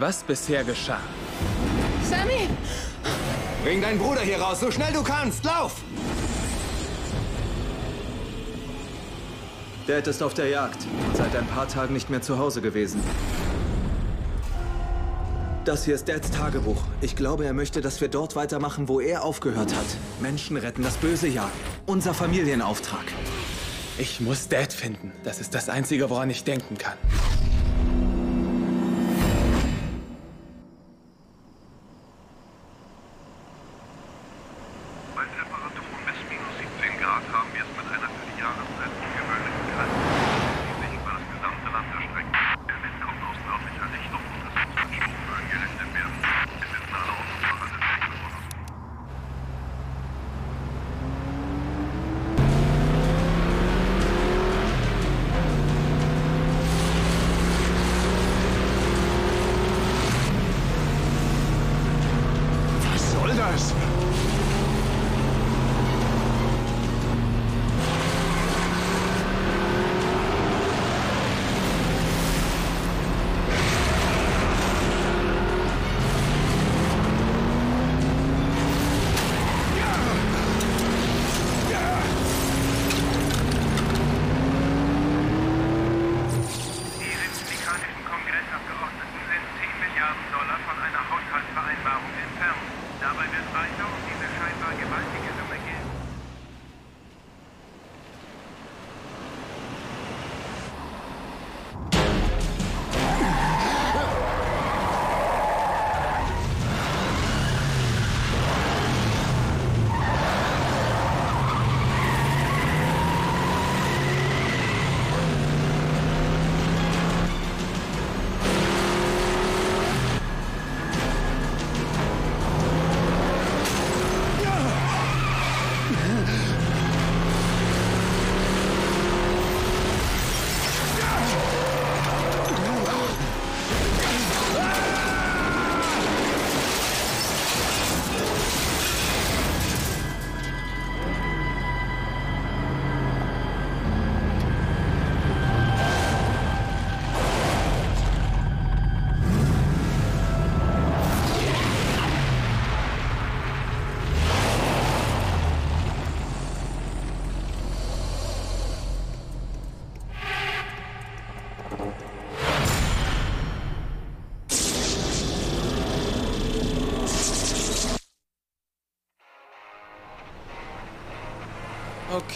was bisher geschah. Sammy! Bring deinen Bruder hier raus, so schnell du kannst. Lauf! Dad ist auf der Jagd und seit ein paar Tagen nicht mehr zu Hause gewesen. Das hier ist Dads Tagebuch. Ich glaube, er möchte, dass wir dort weitermachen, wo er aufgehört hat. Menschen retten, das Böse jagen. Unser Familienauftrag. Ich muss Dad finden. Das ist das Einzige, woran ich denken kann.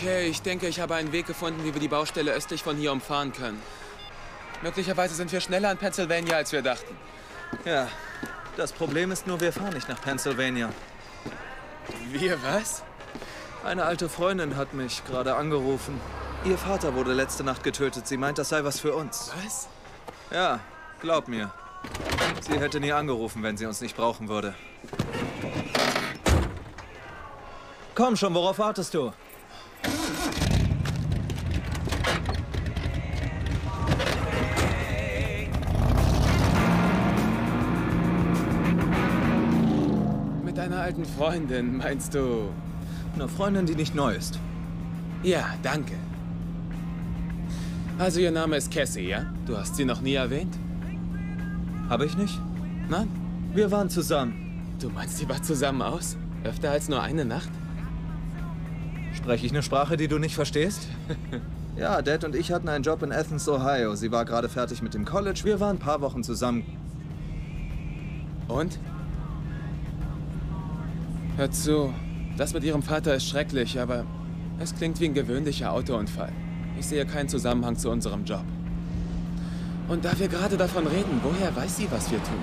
Okay, ich denke, ich habe einen Weg gefunden, wie wir die Baustelle östlich von hier umfahren können. Möglicherweise sind wir schneller in Pennsylvania, als wir dachten. Ja, das Problem ist nur, wir fahren nicht nach Pennsylvania. Wir was? Eine alte Freundin hat mich gerade angerufen. Ihr Vater wurde letzte Nacht getötet. Sie meint, das sei was für uns. Was? Ja, glaub mir. Sie hätte nie angerufen, wenn sie uns nicht brauchen würde. Komm schon, worauf wartest du? Alten Freundin, meinst du? Eine Freundin, die nicht neu ist. Ja, danke. Also, ihr Name ist Cassie, ja? Du hast sie noch nie erwähnt? Habe ich nicht? Nein? Wir waren zusammen. Du meinst, sie war zusammen aus? Öfter als nur eine Nacht? Spreche ich eine Sprache, die du nicht verstehst? ja, Dad und ich hatten einen Job in Athens, Ohio. Sie war gerade fertig mit dem College. Wir waren ein paar Wochen zusammen. Und? Hör zu, das mit ihrem Vater ist schrecklich, aber es klingt wie ein gewöhnlicher Autounfall. Ich sehe keinen Zusammenhang zu unserem Job. Und da wir gerade davon reden, woher weiß sie, was wir tun?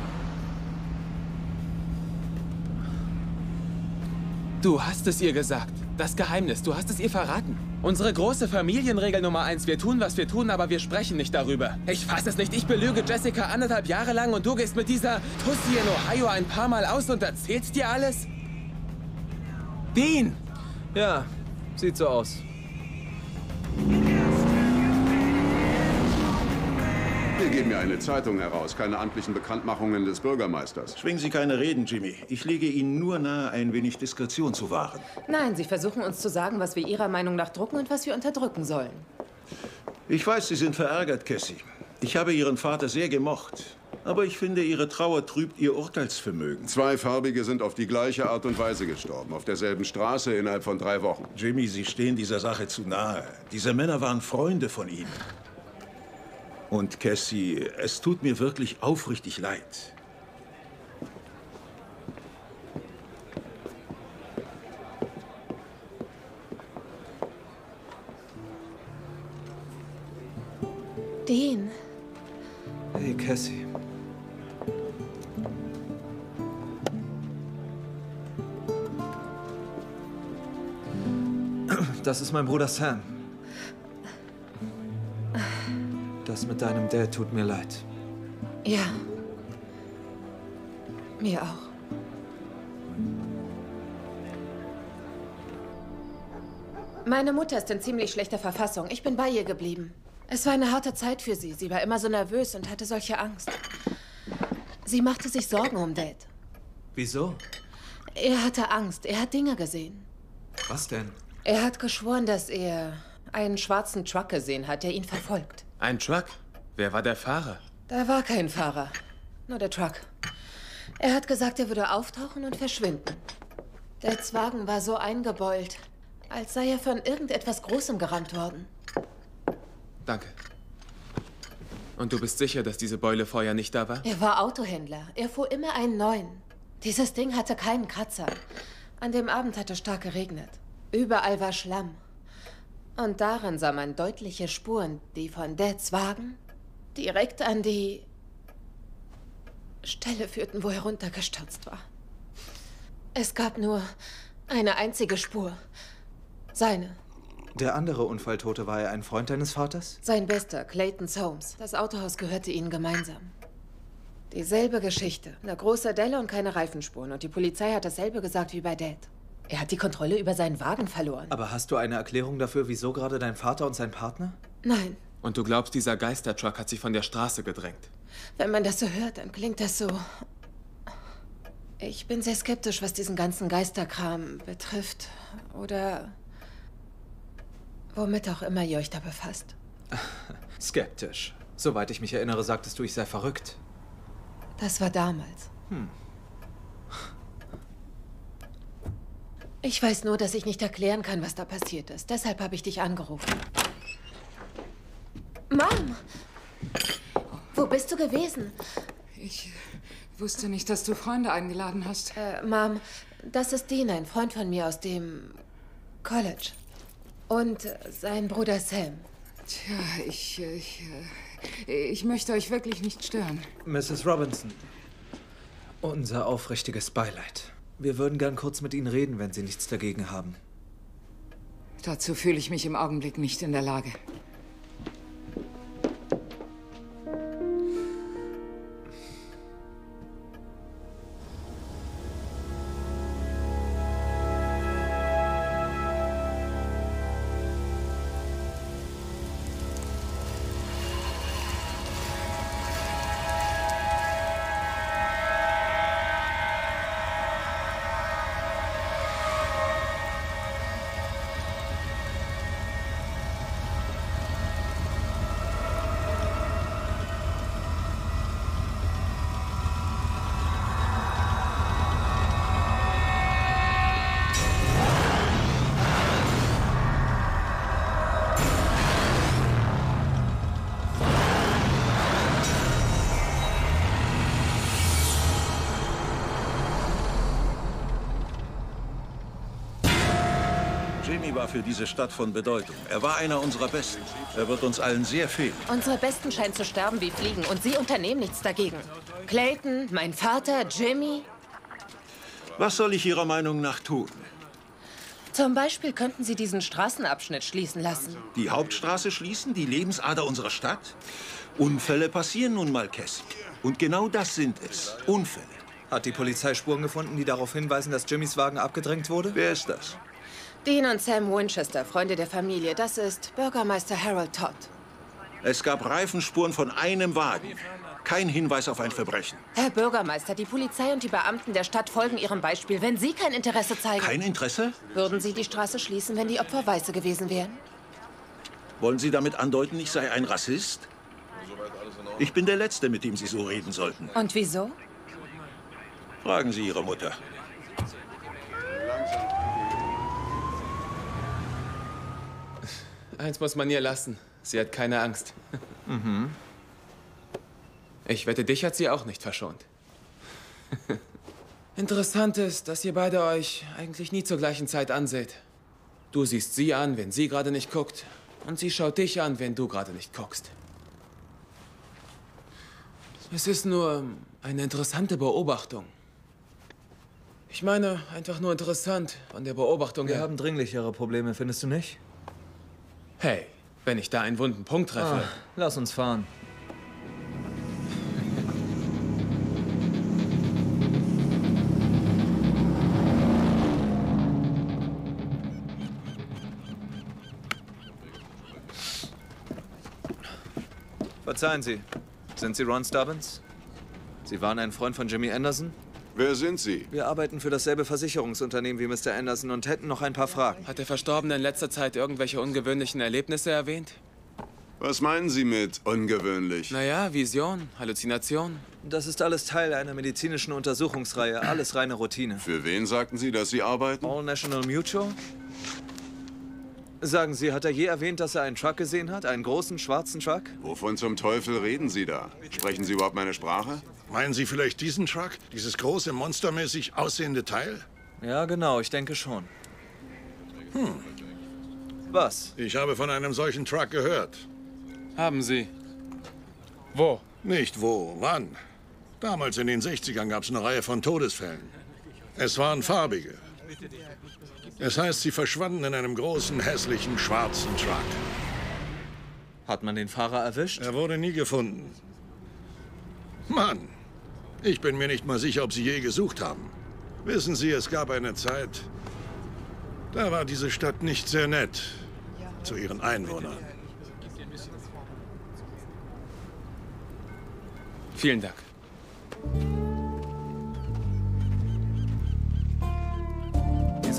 Du hast es ihr gesagt. Das Geheimnis, du hast es ihr verraten. Unsere große Familienregel Nummer eins. Wir tun, was wir tun, aber wir sprechen nicht darüber. Ich fasse es nicht. Ich belüge Jessica anderthalb Jahre lang und du gehst mit dieser Tussi in Ohio ein paar Mal aus und erzählst dir alles? Dean! Ja, sieht so aus. Wir geben ja eine Zeitung heraus, keine amtlichen Bekanntmachungen des Bürgermeisters. Schwingen Sie keine Reden, Jimmy. Ich lege Ihnen nur nahe, ein wenig Diskretion zu wahren. Nein, Sie versuchen uns zu sagen, was wir Ihrer Meinung nach drucken und was wir unterdrücken sollen. Ich weiß, Sie sind verärgert, Cassie. Ich habe Ihren Vater sehr gemocht. Aber ich finde, Ihre Trauer trübt Ihr Urteilsvermögen. Zwei Farbige sind auf die gleiche Art und Weise gestorben. Auf derselben Straße innerhalb von drei Wochen. Jimmy, Sie stehen dieser Sache zu nahe. Diese Männer waren Freunde von Ihnen. Und Cassie, es tut mir wirklich aufrichtig leid. Mein Bruder Sam. Das mit deinem Dad tut mir leid. ja. Mir auch. Meine Mutter ist in ziemlich schlechter Verfassung. Ich bin bei ihr geblieben. Es war eine harte Zeit für sie. Sie war immer so nervös und hatte solche Angst. Sie machte sich Sorgen um Dad. Wieso? Er hatte Angst. Er hat Dinge gesehen. Was denn? Er hat geschworen, dass er einen schwarzen Truck gesehen hat, der ihn verfolgt. Ein Truck? Wer war der Fahrer? Da war kein Fahrer, nur der Truck. Er hat gesagt, er würde auftauchen und verschwinden. Dads Wagen war so eingebeult, als sei er von irgendetwas Großem gerammt worden. Danke. Und du bist sicher, dass diese Beule vorher nicht da war? Er war Autohändler. Er fuhr immer einen neuen. Dieses Ding hatte keinen Kratzer. An dem Abend hatte stark geregnet. Überall war Schlamm. Und darin sah man deutliche Spuren, die von Dads Wagen direkt an die Stelle führten, wo er runtergestürzt war. Es gab nur eine einzige Spur. Seine. Der andere Unfalltote war er ein Freund deines Vaters? Sein bester, Clayton Soames. Das Autohaus gehörte ihnen gemeinsam. Dieselbe Geschichte. Eine große Delle und keine Reifenspuren. Und die Polizei hat dasselbe gesagt wie bei Dad. Er hat die Kontrolle über seinen Wagen verloren. Aber hast du eine Erklärung dafür, wieso gerade dein Vater und sein Partner? Nein, Und du glaubst, dieser Geistertruck hat sich von der Straße gedrängt? wenn man das so hört, dann klingt das so. Ich bin sehr skeptisch, was diesen ganzen Geisterkram betrifft. Oder womit auch immer ihr euch da befasst. Skeptisch. Soweit ich mich erinnere, sagtest du, ich sei verrückt. Das war damals. Ich weiß nur, dass ich nicht erklären kann, was da passiert ist. Deshalb habe ich dich angerufen. Mom! Wo bist du gewesen? Ich wusste nicht, dass du Freunde eingeladen hast. Äh, Mom, das ist Dean, ein Freund von mir aus dem College. Und sein Bruder Sam. Tja, ich, ich, äh, ich möchte euch wirklich nicht stören. Mrs. Robinson. Unser aufrichtiges Beileid. Wir würden gern kurz mit Ihnen reden, wenn Sie nichts dagegen haben. Dazu fühle ich mich im Augenblick nicht in der Lage. Jimmy war für diese Stadt von Bedeutung. Er war einer unserer Besten. Er wird uns allen sehr fehlen. Unsere Besten scheinen zu sterben wie Fliegen und sie unternehmen nichts dagegen. Clayton, mein Vater, Jimmy. Was soll ich Ihrer Meinung nach tun? Zum Beispiel könnten sie diesen Straßenabschnitt schließen lassen. Die Hauptstraße schließen, die Lebensader unserer Stadt? Unfälle passieren nun mal, Cassie. Und genau das sind es. Unfälle. Hat die Polizei Spuren gefunden, die darauf hinweisen, dass Jimmys Wagen abgedrängt wurde? Wer ist das? Dean und Sam Winchester, Freunde der Familie. Das ist Bürgermeister Harold Todd. Es gab Reifenspuren von einem Wagen. Kein Hinweis auf ein Verbrechen. Herr Bürgermeister, die Polizei und die Beamten der Stadt folgen Ihrem Beispiel. Wenn Sie kein Interesse zeigen, Kein Interesse? würden Sie die Straße schließen, wenn die Opfer Weiße gewesen wären? Wollen Sie damit andeuten, ich sei ein Rassist? Ich bin der Letzte, mit dem Sie so reden sollten. Und wieso? Fragen Sie Ihre Mutter. Eins muss man ihr lassen. Sie hat keine Angst. Mhm. Ich wette, dich hat sie auch nicht verschont. Interessant ist, dass ihr beide euch eigentlich nie zur gleichen Zeit anseht. Du siehst sie an, wenn sie gerade nicht guckt. Und sie schaut dich an, wenn du gerade nicht guckst. Es ist nur eine interessante Beobachtung. Ich meine, einfach nur interessant von der Beobachtung Wir her. haben dringlichere Probleme, findest du nicht? Hey, wenn ich da einen wunden Punkt treffe. Ah, lass uns fahren. Verzeihen Sie, sind Sie Ron Stubbins? Sie waren ein Freund von Jimmy Anderson? Wer sind Sie? Wir arbeiten für dasselbe Versicherungsunternehmen wie Mr. Anderson und hätten noch ein paar Fragen. Hat der Verstorbene in letzter Zeit irgendwelche ungewöhnlichen Erlebnisse erwähnt? Was meinen Sie mit ungewöhnlich? Naja, Vision, Halluzination. Das ist alles Teil einer medizinischen Untersuchungsreihe, alles reine Routine. Für wen sagten Sie, dass Sie arbeiten? All National Mutual? Sagen Sie, hat er je erwähnt, dass er einen Truck gesehen hat? Einen großen schwarzen Truck? Wovon zum Teufel reden Sie da? Sprechen Sie überhaupt meine Sprache? Meinen Sie vielleicht diesen Truck? Dieses große, monstermäßig aussehende Teil? Ja, genau, ich denke schon. Hm. Was? Ich habe von einem solchen Truck gehört. Haben Sie. Wo? Nicht wo, wann. Damals in den 60ern gab es eine Reihe von Todesfällen. Es waren farbige. Es heißt, sie verschwanden in einem großen, hässlichen, schwarzen Truck. Hat man den Fahrer erwischt? Er wurde nie gefunden. Mann, ich bin mir nicht mal sicher, ob Sie je gesucht haben. Wissen Sie, es gab eine Zeit, da war diese Stadt nicht sehr nett zu ihren Einwohnern. Vielen Dank.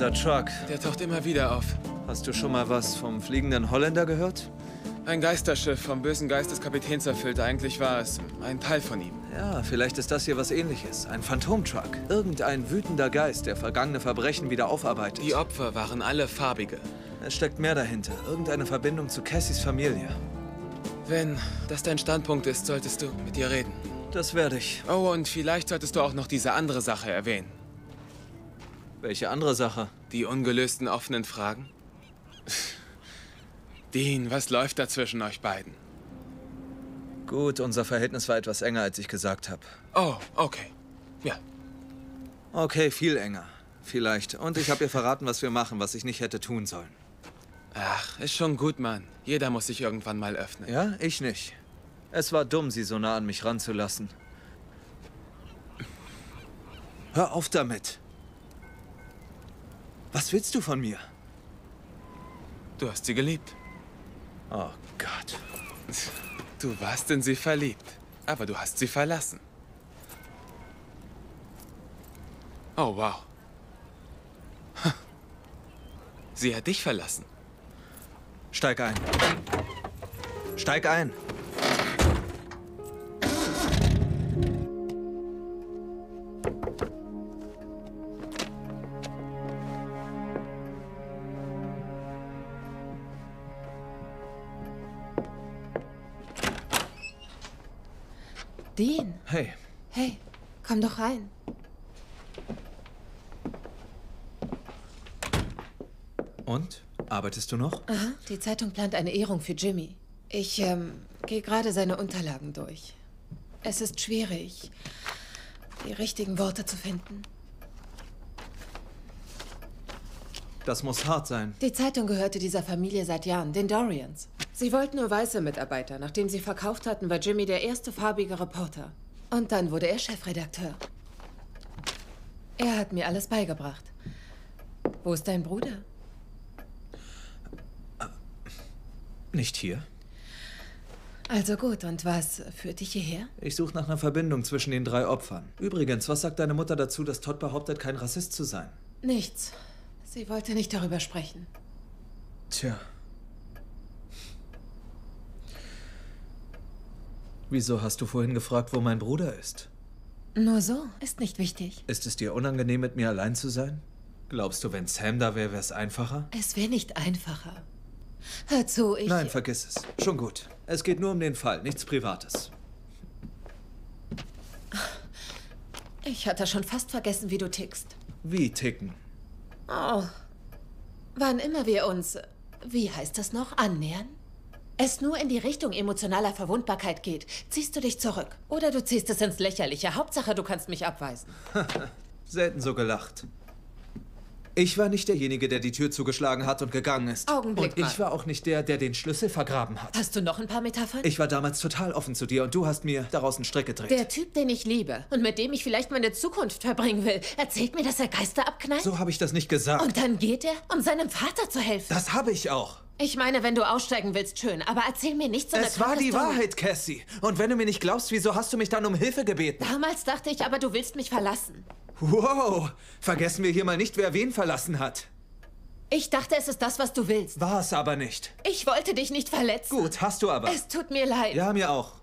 Dieser Truck. Der taucht immer wieder auf. Hast du schon mal was vom fliegenden Holländer gehört? Ein Geisterschiff vom bösen Geist des Kapitäns erfüllt. Eigentlich war es ein Teil von ihm. Ja, vielleicht ist das hier was ähnliches. Ein Phantomtruck. Irgendein wütender Geist, der vergangene Verbrechen wieder aufarbeitet. Die Opfer waren alle farbige. Es steckt mehr dahinter. Irgendeine Verbindung zu Cassys Familie. Wenn das dein Standpunkt ist, solltest du mit ihr reden. Das werde ich. Oh, und vielleicht solltest du auch noch diese andere Sache erwähnen. Welche andere Sache? Die ungelösten offenen Fragen? Dean, was läuft da zwischen euch beiden? Gut, unser Verhältnis war etwas enger, als ich gesagt habe. Oh, okay. Ja. Okay, viel enger. Vielleicht. Und ich habe ihr verraten, was wir machen, was ich nicht hätte tun sollen. Ach, ist schon gut, Mann. Jeder muss sich irgendwann mal öffnen. Ja, ich nicht. Es war dumm, sie so nah an mich ranzulassen. Hör auf damit. Was willst du von mir? Du hast sie geliebt. Oh Gott. Du warst in sie verliebt, aber du hast sie verlassen. Oh, wow. Sie hat dich verlassen. Steig ein. Steig ein. Dean, Hey, hey, komm doch rein. und? Arbeitest du noch? Aha, die Zeitung plant eine Ehrung für Jimmy. Ich ähm, gehe gerade seine Unterlagen durch. Es ist schwierig, die richtigen Worte zu finden. Das muss hart sein. Die Zeitung gehörte dieser Familie seit Jahren, den Dorians. Sie wollten nur weiße Mitarbeiter. Nachdem sie verkauft hatten, war Jimmy der erste farbige Reporter. Und dann wurde er Chefredakteur. Er hat mir alles beigebracht. Wo ist dein Bruder? Nicht hier. Also gut, und was führt dich hierher? Ich suche nach einer Verbindung zwischen den drei Opfern. Übrigens, was sagt deine Mutter dazu, dass Todd behauptet, kein Rassist zu sein? Nichts. Sie wollte nicht darüber sprechen. Tja. Wieso hast du vorhin gefragt, wo mein Bruder ist? Nur so, ist nicht wichtig. Ist es dir unangenehm, mit mir allein zu sein? Glaubst du, wenn Sam da wäre, wäre es einfacher? Es wäre nicht einfacher. Hör zu, ich... Nein, vergiss es. Schon gut. Es geht nur um den Fall, nichts Privates. Ich hatte schon fast vergessen, wie du tickst. Wie ticken? Oh. Wann immer wir uns, wie heißt das noch, annähern? Es nur in die Richtung emotionaler Verwundbarkeit geht, ziehst du dich zurück. Oder du ziehst es ins Lächerliche. Hauptsache, du kannst mich abweisen. Selten so gelacht. Ich war nicht derjenige, der die Tür zugeschlagen hat und gegangen ist. Augenblick Und ich mal. war auch nicht der, der den Schlüssel vergraben hat. Hast du noch ein paar Metaphern? Ich war damals total offen zu dir und du hast mir daraus einen Strick gedreht. Der Typ, den ich liebe und mit dem ich vielleicht meine Zukunft verbringen will, erzählt mir, dass er Geister abknallt? so habe ich das nicht gesagt. Und dann geht er, um seinem Vater zu helfen. das habe ich auch. Ich meine, wenn du aussteigen willst, schön, aber erzähl mir nicht so eine Es war die Story. Wahrheit, Cassie. Und wenn du mir nicht glaubst, wieso hast du mich dann um Hilfe gebeten? Damals dachte ich aber, du willst mich verlassen. Wow, vergessen wir hier mal nicht, wer wen verlassen hat. Ich dachte, es ist das, was du willst. War es aber nicht. Ich wollte dich nicht verletzen. Gut, hast du aber. Es tut mir leid. Ja, mir auch.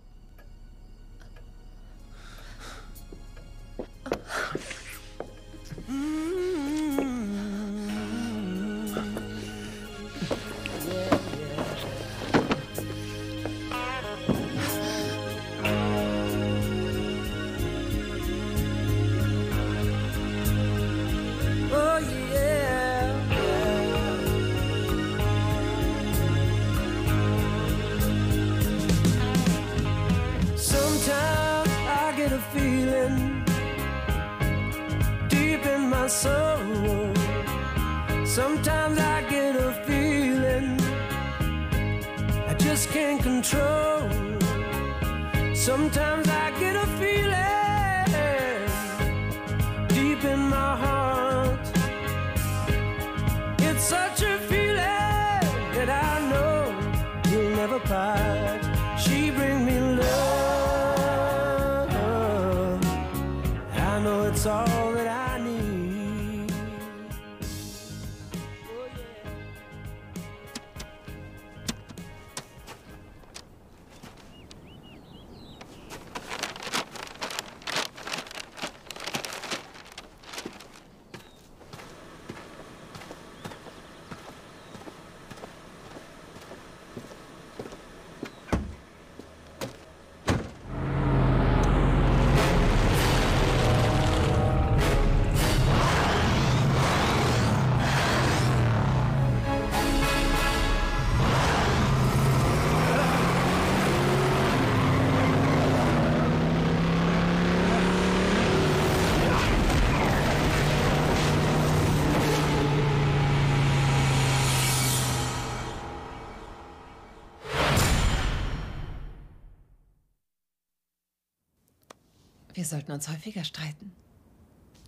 Sollten uns häufiger streiten.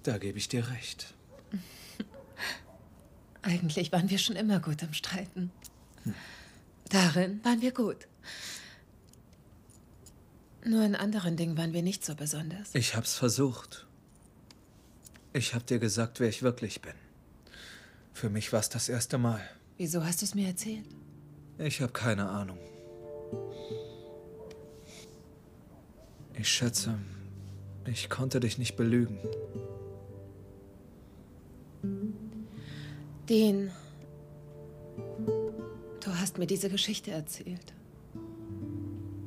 Da gebe ich dir recht. Eigentlich waren wir schon immer gut im Streiten. Darin waren wir gut. Nur in anderen Dingen waren wir nicht so besonders. Ich hab's versucht. Ich hab dir gesagt, wer ich wirklich bin. Für mich war's das erste Mal. Wieso hast du es mir erzählt? Ich habe keine Ahnung. Ich schätze, ich konnte dich nicht belügen. Dean, du hast mir diese Geschichte erzählt.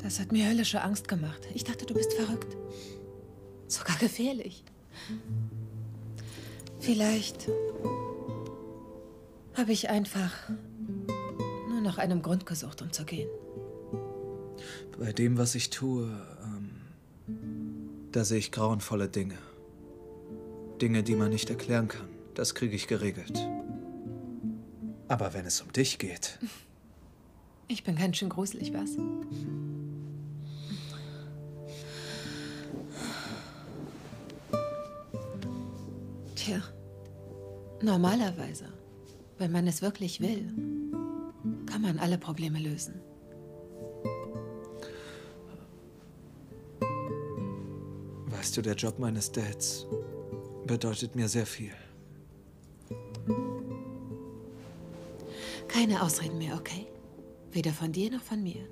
Das hat mir höllische Angst gemacht. Ich dachte, du bist verrückt. Sogar gefährlich. Vielleicht habe ich einfach nur nach einem Grund gesucht, um zu gehen. Bei dem, was ich tue, da sehe ich grauenvolle Dinge. Dinge, die man nicht erklären kann. Das kriege ich geregelt. Aber wenn es um dich geht, Ich bin ganz schön gruselig, was? Tja, normalerweise, wenn man es wirklich will, kann man alle Probleme lösen. Weißt du, der Job meines Dads bedeutet mir sehr viel. Keine Ausreden mehr, okay? Weder von dir noch von mir.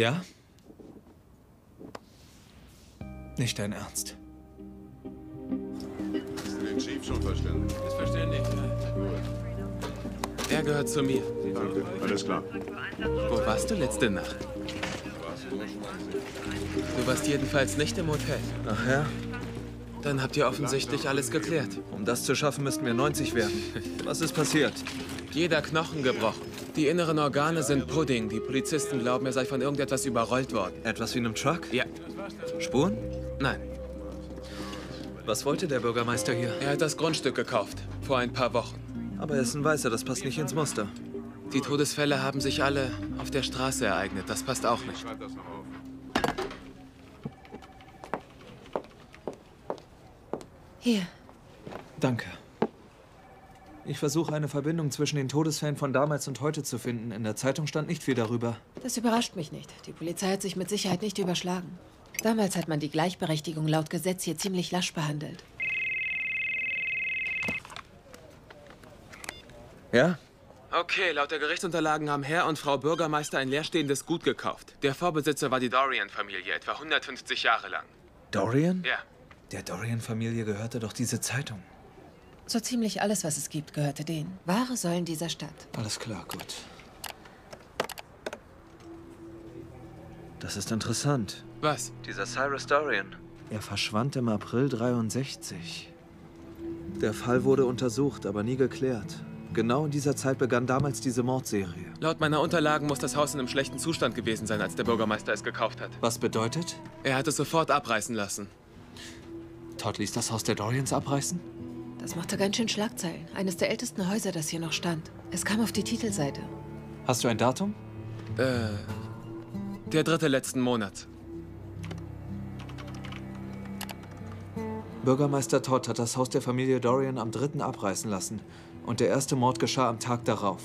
Ja? Nicht dein Ernst. Hast du den Chief schon verstanden? Ist verständlich. Er gehört zu mir. Danke, alles klar. Wo warst du letzte Nacht? Du warst jedenfalls nicht im Hotel. Ach ja? Dann habt ihr offensichtlich alles geklärt. Um das zu schaffen, müssten wir 90 werden. Was ist passiert? Jeder Knochen gebrochen. Die inneren Organe sind Pudding. Die Polizisten glauben, er sei von irgendetwas überrollt worden. Etwas wie einem Truck? Ja. Spuren? Nein. Was wollte der Bürgermeister hier? Er hat das Grundstück gekauft. Vor ein paar Wochen. Aber er ist ein Weißer, das passt nicht ins Muster. Die Todesfälle haben sich alle auf der Straße ereignet. Das passt auch nicht. Schreib das noch auf. Hier. Danke. Ich versuche eine Verbindung zwischen den Todesfällen von damals und heute zu finden. In der Zeitung stand nicht viel darüber. Das überrascht mich nicht. Die Polizei hat sich mit Sicherheit nicht überschlagen. Damals hat man die Gleichberechtigung laut Gesetz hier ziemlich lasch behandelt. Ja? Okay, laut der Gerichtsunterlagen haben Herr und Frau Bürgermeister ein leerstehendes Gut gekauft. Der Vorbesitzer war die Dorian-Familie, etwa 150 Jahre lang. Dorian? Ja. Der Dorian-Familie gehörte doch diese Zeitung. So ziemlich alles, was es gibt, gehörte denen. Wahre Säulen dieser Stadt. Alles klar, gut. Das ist interessant. Was? Dieser Cyrus Dorian. Er verschwand im April 63. Der Fall wurde untersucht, aber nie geklärt. Genau in dieser Zeit begann damals diese Mordserie. Laut meiner Unterlagen muss das Haus in einem schlechten Zustand gewesen sein, als der Bürgermeister es gekauft hat. Was bedeutet? Er hat es sofort abreißen lassen. Todd ließ das Haus der Dorians abreißen? Das machte ganz schön Schlagzeilen. Eines der ältesten Häuser, das hier noch stand. Es kam auf die Titelseite. Hast du ein Datum? Äh, der dritte letzten Monat. Bürgermeister Todd hat das Haus der Familie Dorian am 3. abreißen lassen. Und der erste Mord geschah am Tag darauf.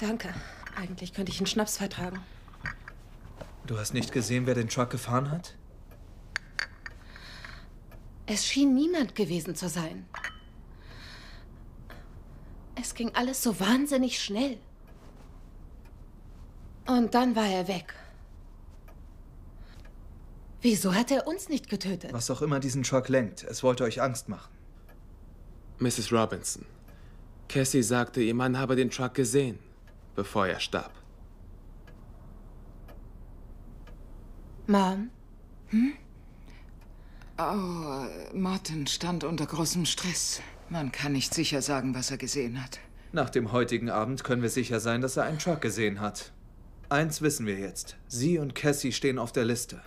Danke. Eigentlich könnte ich einen Schnaps vertragen. Du hast nicht gesehen, wer den Truck gefahren hat? Es schien niemand gewesen zu sein. Es ging alles so wahnsinnig schnell. Und dann war er weg. Wieso hat er uns nicht getötet? Was auch immer diesen Truck lenkt, es wollte euch Angst machen. Mrs. Robinson. Cassie sagte, ihr Mann habe den Truck gesehen, bevor er starb. Mom? Oh, Martin stand unter großem Stress. Man kann nicht sicher sagen, was er gesehen hat. Nach dem heutigen Abend können wir sicher sein, dass er einen Truck gesehen hat. Eins wissen wir jetzt. Sie und Cassie stehen auf der Liste.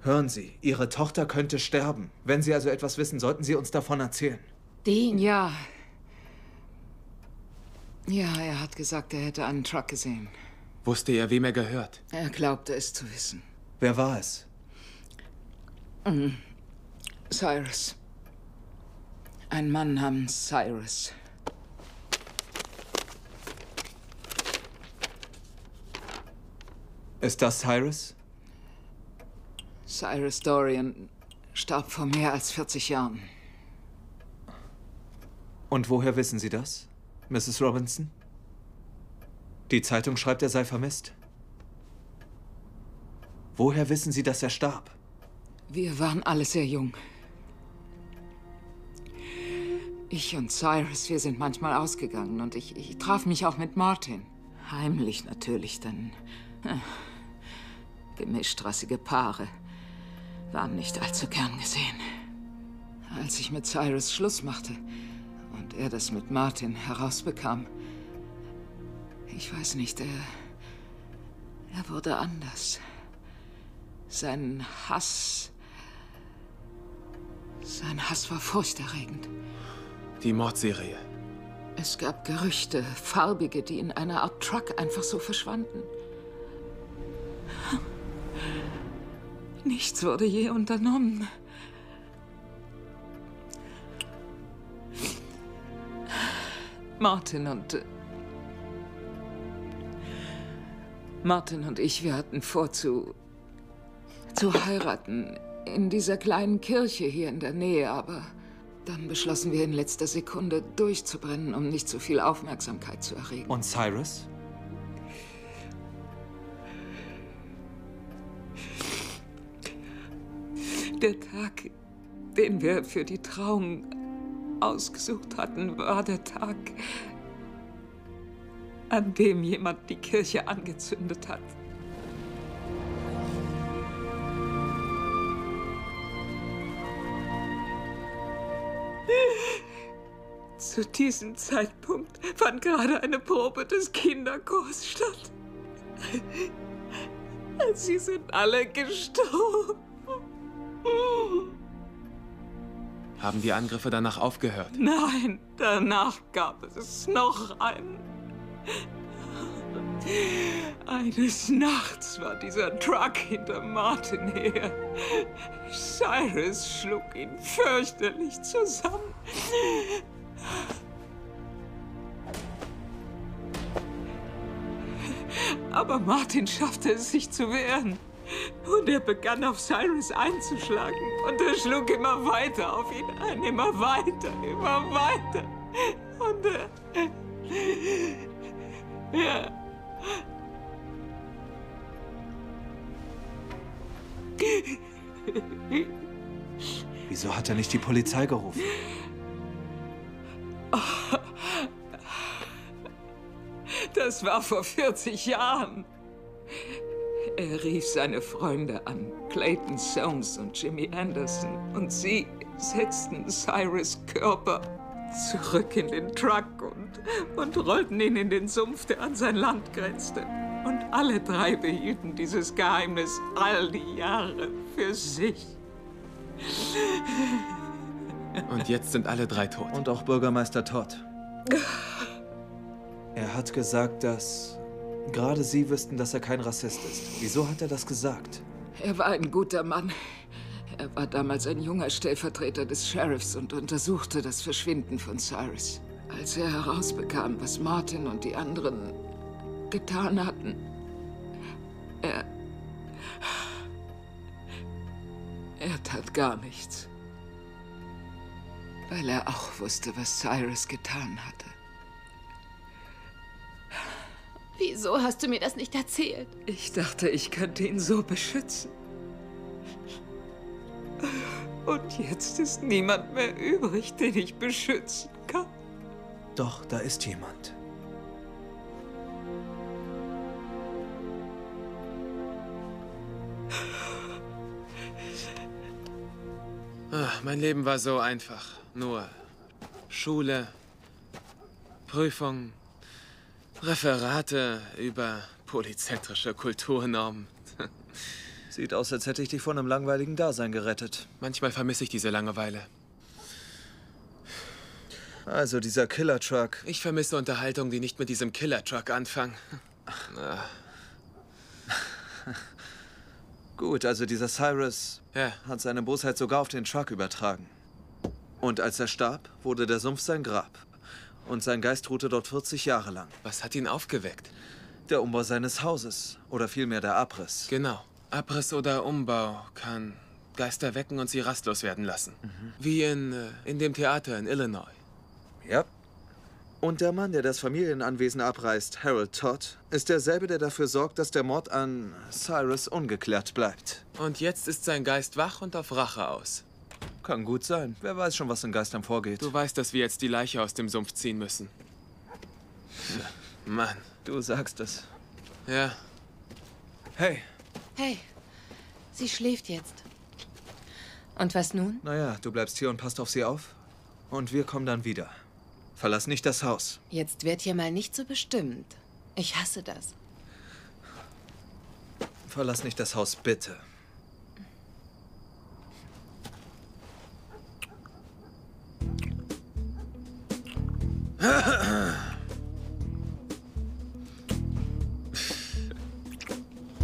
Hören Sie, Ihre Tochter könnte sterben. Wenn Sie also etwas wissen, sollten Sie uns davon erzählen. Dean? Ja. Ja, er hat gesagt, er hätte einen Truck gesehen. Wusste er, wem er gehört? Er glaubte es zu wissen. Wer war es? Mhm. Cyrus. Ein Mann namens Cyrus. Ist das Cyrus? Cyrus Dorian starb vor mehr als 40 Jahren. Und woher wissen Sie das, Mrs. Robinson? Die Zeitung schreibt, er sei vermisst. Woher wissen Sie, dass er starb? Wir waren alle sehr jung. Ich und Cyrus, wir sind manchmal ausgegangen und ich, ich traf mich auch mit Martin. Heimlich natürlich, denn äh, gemischtrassige Paare waren nicht allzu gern gesehen. Als ich mit Cyrus Schluss machte und er das mit Martin herausbekam, ich weiß nicht, er, er wurde anders. Sein Hass, sein Hass war furchterregend. Die Mordserie. Es gab Gerüchte, farbige, die in einer Art Truck einfach so verschwanden. Nichts wurde je unternommen. Martin und. äh, Martin und ich, wir hatten vor zu. zu heiraten. In dieser kleinen Kirche hier in der Nähe, aber dann beschlossen wir in letzter Sekunde durchzubrennen, um nicht so viel Aufmerksamkeit zu erregen. Und Cyrus? Der Tag, den wir für die Trauung ausgesucht hatten, war der Tag, an dem jemand die Kirche angezündet hat. Zu diesem Zeitpunkt fand gerade eine Probe des Kinderchors statt. Sie sind alle gestorben. Haben die Angriffe danach aufgehört? Nein, danach gab es noch einen. Eines Nachts war dieser Truck hinter Martin her. Cyrus schlug ihn fürchterlich zusammen. Aber Martin schaffte es, sich zu wehren. Und er begann auf Cyrus einzuschlagen. Und er schlug immer weiter auf ihn ein, immer weiter, immer weiter. Und er. Ja. Wieso hat er nicht die Polizei gerufen? Das war vor 40 Jahren. Er rief seine Freunde an, Clayton Soames und Jimmy Anderson, und sie setzten Cyrus Körper zurück in den Truck und, und rollten ihn in den Sumpf, der an sein Land grenzte. Und alle drei behielten dieses Geheimnis all die Jahre für sich. Und jetzt sind alle drei tot. Und auch Bürgermeister Todd. Er hat gesagt, dass gerade Sie wüssten, dass er kein Rassist ist. Wieso hat er das gesagt? Er war ein guter Mann. Er war damals ein junger Stellvertreter des Sheriffs und untersuchte das Verschwinden von Cyrus. Als er herausbekam, was Martin und die anderen getan hatten, er. Er tat gar nichts. Weil er auch wusste, was Cyrus getan hatte. Wieso hast du mir das nicht erzählt? Ich dachte, ich könnte ihn so beschützen. Und jetzt ist niemand mehr übrig, den ich beschützen kann. Doch, da ist jemand. Ah, mein Leben war so einfach. Nur Schule, Prüfungen, Referate über polyzentrische Kulturnormen. Sieht aus, als hätte ich dich von einem langweiligen Dasein gerettet. Manchmal vermisse ich diese Langeweile. Also dieser Killer-Truck. Ich vermisse Unterhaltung, die nicht mit diesem Killer-Truck anfangen. Gut, also dieser Cyrus Ja. hat seine Bosheit sogar auf den Truck übertragen. Und als er starb, wurde der Sumpf sein Grab. Und sein Geist ruhte dort 40 Jahre lang. Was hat ihn aufgeweckt? Der Umbau seines Hauses. Oder vielmehr der Abriss. Genau. Abriss oder Umbau kann Geister wecken und sie rastlos werden lassen. Wie in, äh, in dem Theater in Illinois. Ja. Und der Mann, der das Familienanwesen abreißt, Harold Todd, ist derselbe, der dafür sorgt, dass der Mord an Cyrus ungeklärt bleibt. Und jetzt ist sein Geist wach und auf Rache aus. Kann gut sein. Wer weiß schon, was in Geistern vorgeht. Du weißt, dass wir jetzt die Leiche aus dem Sumpf ziehen müssen. Mann. Du sagst es. Ja. Hey, Hey, sie schläft jetzt. Und was nun? naja, du bleibst hier und passt auf sie auf. Und wir kommen dann wieder. Verlass nicht das Haus. Jetzt wird hier mal nicht so bestimmt. Ich hasse das. Verlass nicht das Haus, bitte.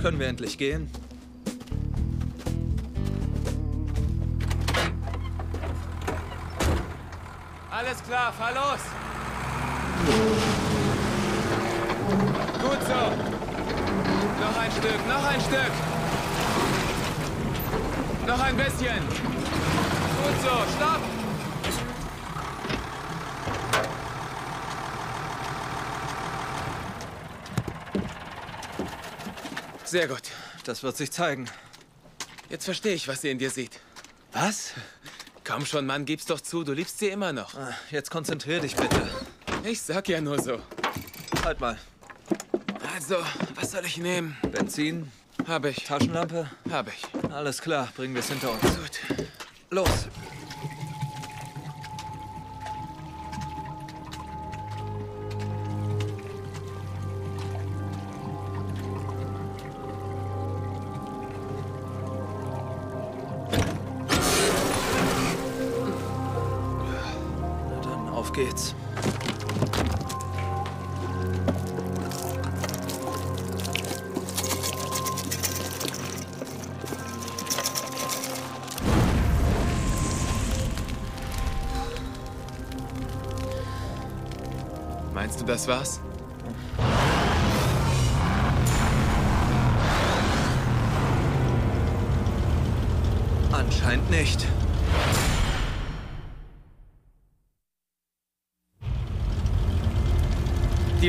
Können wir endlich gehen? Alles klar, fahr los! Gut so. Noch ein Stück, noch ein Stück. Noch ein bisschen. Gut so, stopp! Sehr gut. Das wird sich zeigen. Jetzt verstehe ich, was sie in dir sieht. Was? Komm schon, Mann, gib's doch zu. Du liebst sie immer noch. Ah, Jetzt konzentrier dich bitte. Ich sag ja nur so. Halt mal. Also, was soll ich nehmen? Benzin, Hab ich. Taschenlampe. Hab ich. Alles klar, bringen wir es hinter uns. Gut. Los.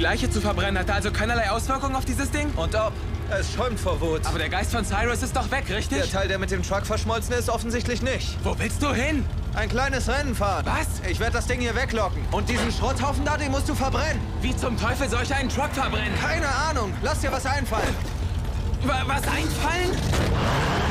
Leiche zu verbrennen hatte also keinerlei Auswirkung auf dieses Ding? Und ob? Es schäumt vor Wut. Aber der Geist von Cyrus ist doch weg, richtig? der Teil, der mit dem Truck verschmolzen ist, offensichtlich nicht. Wo willst du hin? Ein kleines Rennen fahren. Was? Ich werde das Ding hier weglocken. Und diesen Schrotthaufen da, den musst du verbrennen. Wie zum Teufel soll ich einen Truck verbrennen? Keine Ahnung. Lass dir was einfallen. Wa- Was einfallen?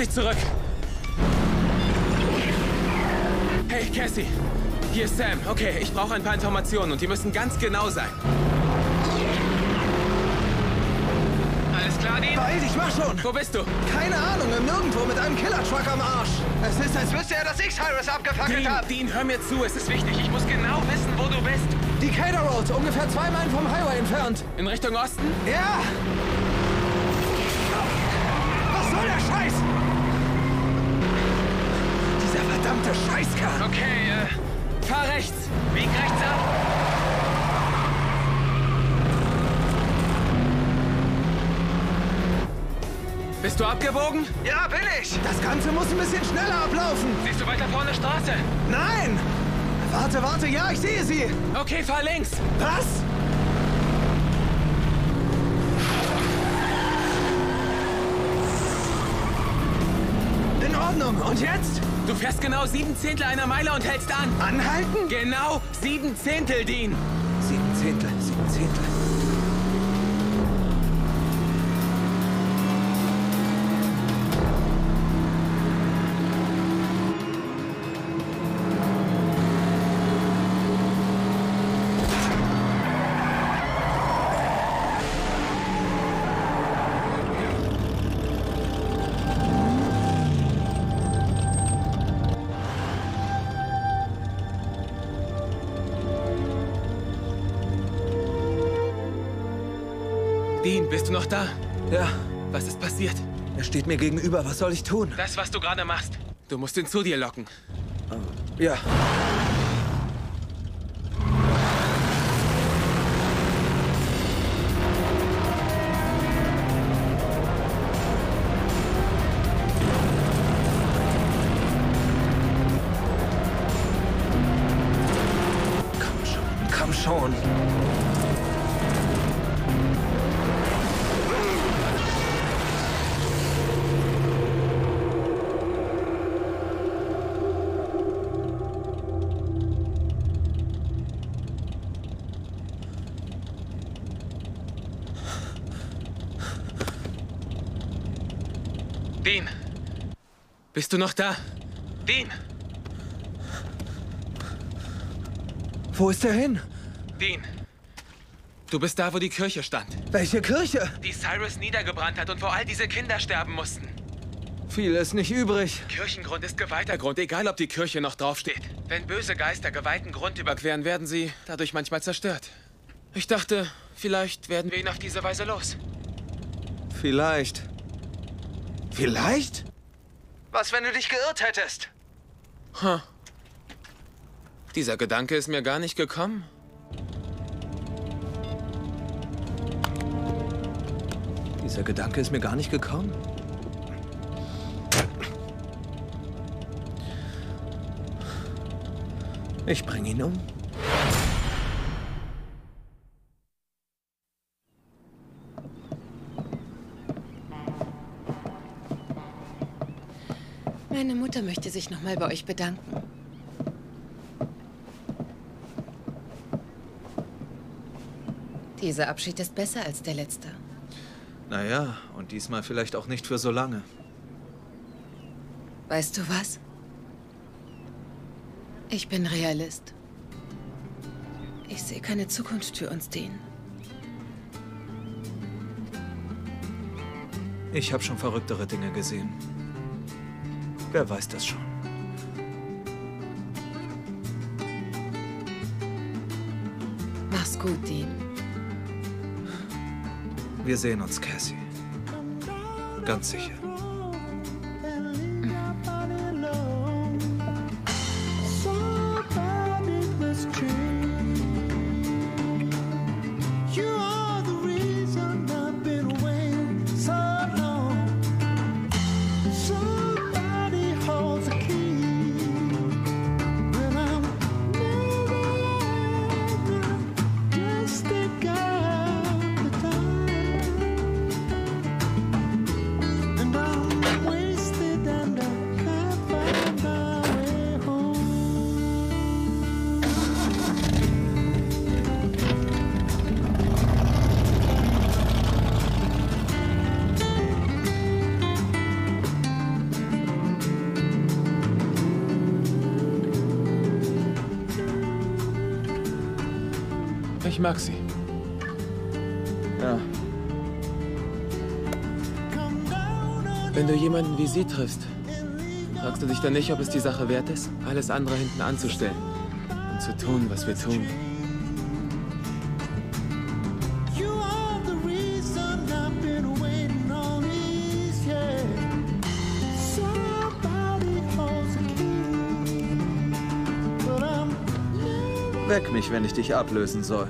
Dich zurück. Hey, Cassie. Hier ist Sam. Okay, ich brauche ein paar Informationen und die müssen ganz genau sein. Alles klar, Dean? Beeil dich, mach schon. Wo bist du? Keine Ahnung, im Nirgendwo mit einem Killertruck am Arsch. Es ist, als wüsste er, dass ich Cyrus abgefackelt habe. Dean, hör mir zu. Es ist wichtig. Ich muss genau wissen, wo du bist. Decatur Road, ungefähr zwei Meilen vom Highway entfernt. In Richtung Osten? Ja! Verdammte Scheißkerl. Okay, äh, fahr rechts. Bieg rechts ab. Bist du abgebogen? Ja, bin ich. Das Ganze muss ein bisschen schneller ablaufen. Siehst du weiter vorne Straße? Nein! Warte, warte, ja, ich sehe sie. Okay, fahr links. Was? In Ordnung. Und jetzt? Du fährst genau sieben Zehntel einer Meile und hältst an. Anhalten? Genau sieben Zehntel, Dean. Sieben Zehntel, sieben Zehntel. Dean, bist du noch da? Ja, Was ist passiert? er steht mir gegenüber. Was soll ich tun? Das, was du gerade machst. Du musst ihn zu dir locken. Ja. Bist du noch da? Dean! Wo ist er hin? Dean! Du bist da, wo die Kirche stand. Welche Kirche? Die Cyrus niedergebrannt hat und wo all diese Kinder sterben mussten. Viel ist nicht übrig. Kirchengrund ist geweihter Grund, egal ob die Kirche noch draufsteht. Wenn böse Geister geweihten Grund überqueren, werden sie dadurch manchmal zerstört. Ich dachte, vielleicht werden wir ihn auf diese Weise los. Vielleicht. Vielleicht? Was, wenn du dich geirrt hättest? Huh. Dieser Gedanke ist mir gar nicht gekommen. Dieser Gedanke ist mir gar nicht gekommen. Ich bring ihn um. Meine Mutter möchte sich nochmal bei euch bedanken. Dieser Abschied ist besser als der letzte. Naja, und diesmal vielleicht auch nicht für so lange. Weißt du was? Ich bin Realist. Ich sehe keine Zukunft für uns, Dean. Ich habe schon verrücktere Dinge gesehen. Wer weiß das schon? Mach's gut, Dean. Wir sehen uns, Cassie. Ganz sicher. Sie triffst, fragst du dich dann nicht, ob es die Sache wert ist, alles andere hinten anzustellen und zu tun, was wir tun. Weck mich, wenn ich dich ablösen soll.